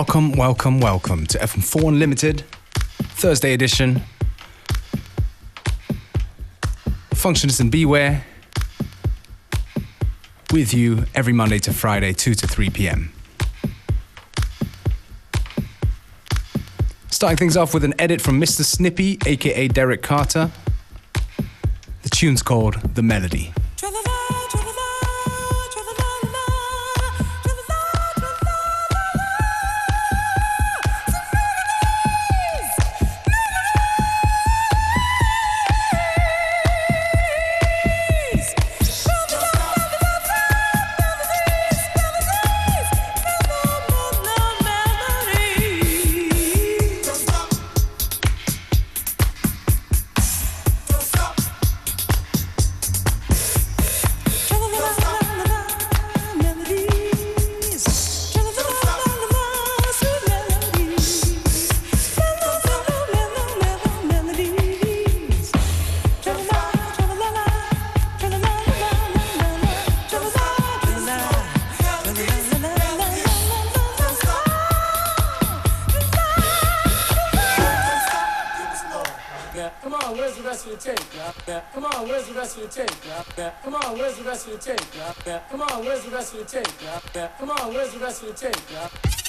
Welcome, welcome, welcome to FM4 Unlimited, Thursday edition. Functionist and Beware with you every Monday to Friday, 2 to 3 p.m. Starting things off with an edit from Mr. Snippy, aka Derek Carter. The tune's called The Melody. Come on, where's the rest of the tape? Come on, where's the rest of the tape? Come on, where's the rest of the tape?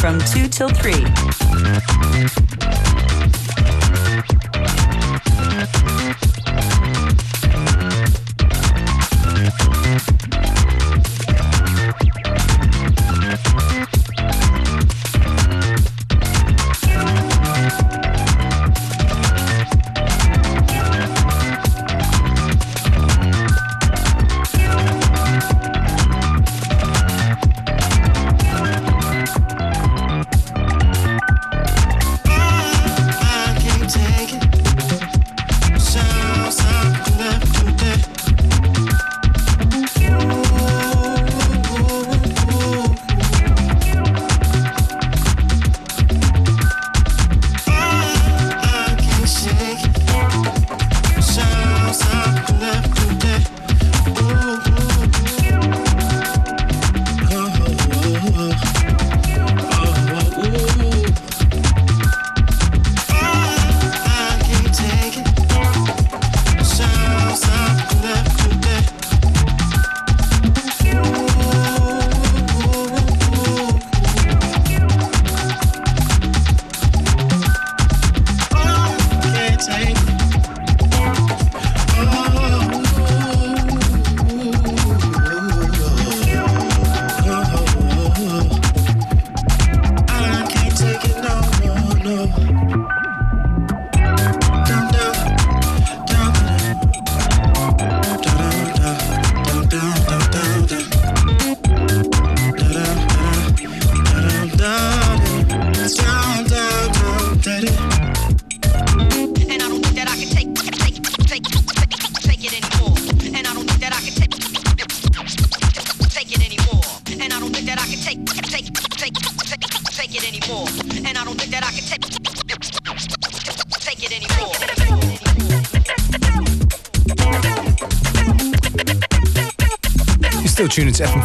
From 2 till 3.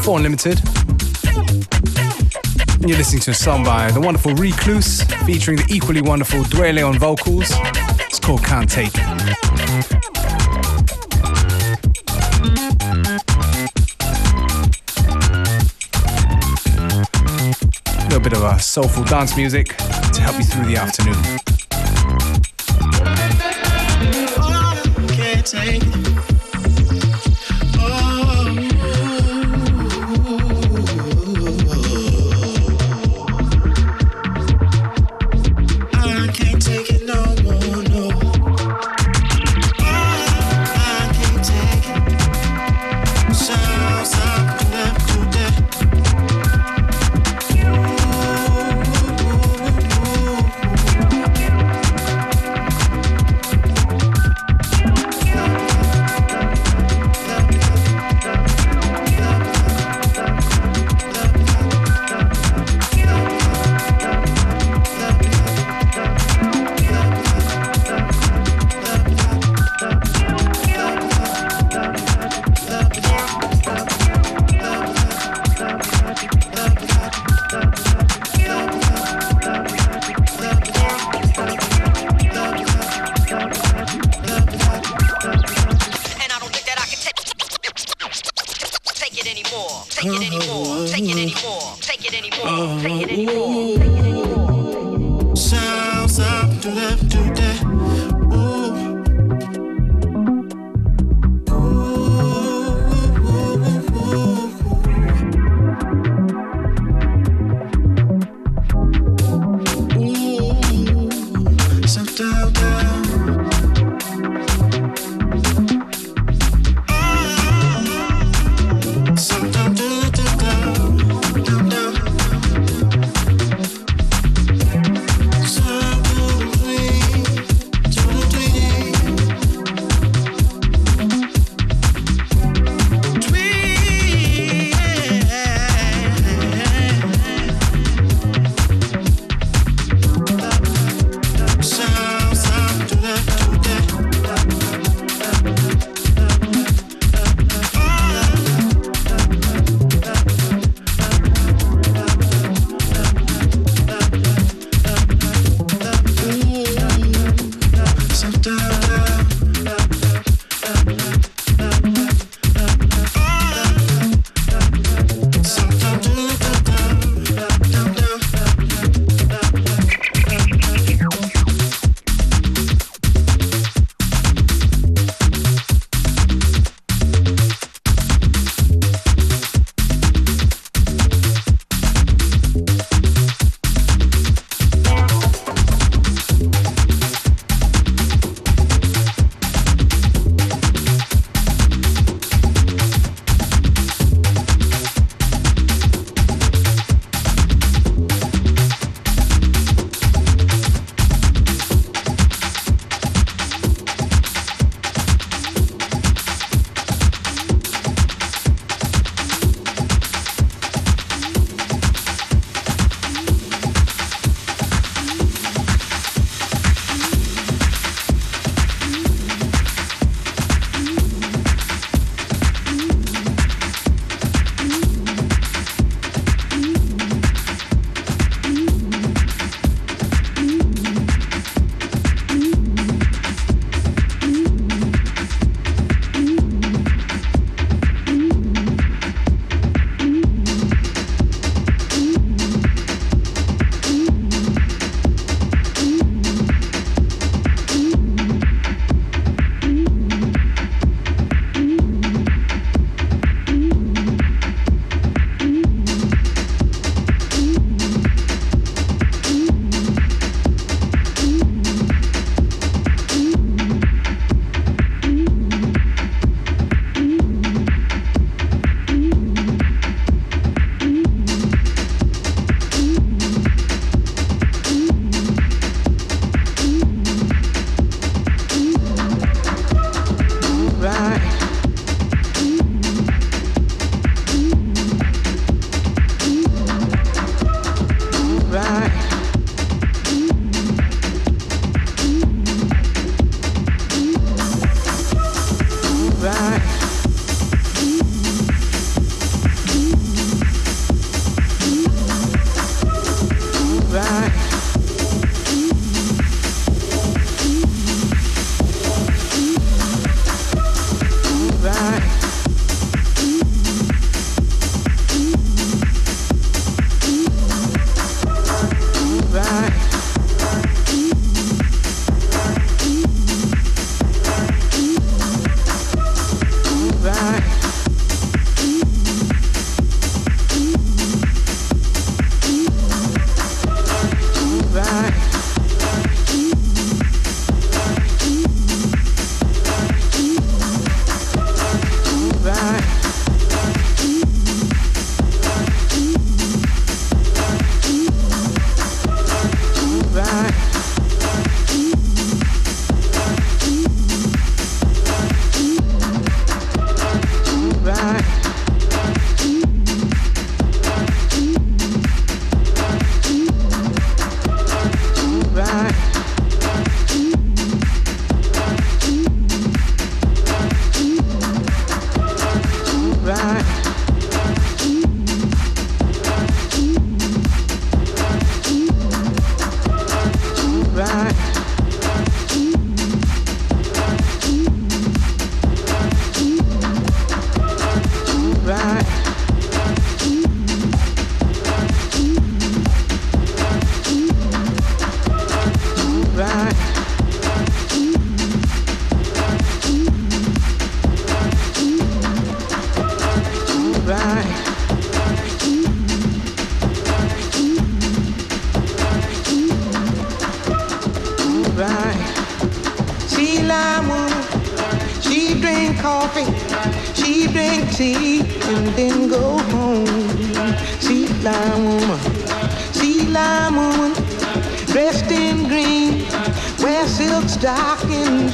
for Unlimited. And you're listening to a song by the wonderful Recloose, featuring the equally wonderful Dwele on vocals. It's called Can't Take It. bit of a soulful dance music to help you through the afternoon.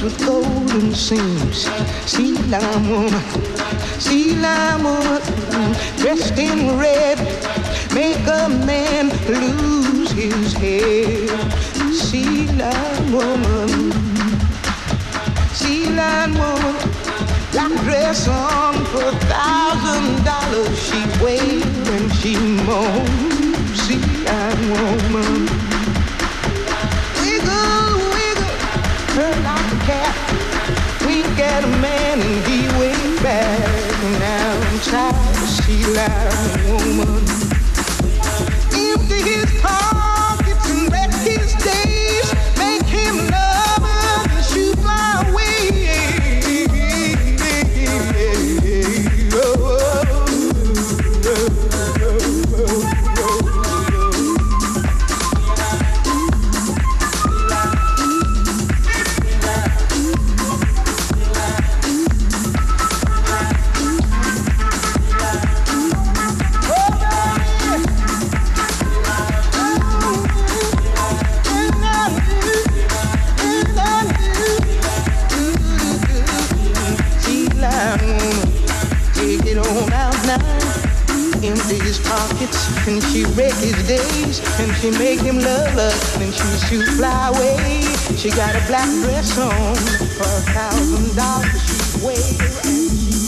With golden seams. Sea lime woman, sea lime woman, dressed in red, make a man lose his head. Sea lime woman, sea lime woman, black dress on for a thousand dollars. She wailed and she moaned. Sea lime woman, can be way back now. Child, she like woman. His pockets and she wreck his days and she make him love her and she shoot fly away. She got a black dress on for a thousand dollars. She wail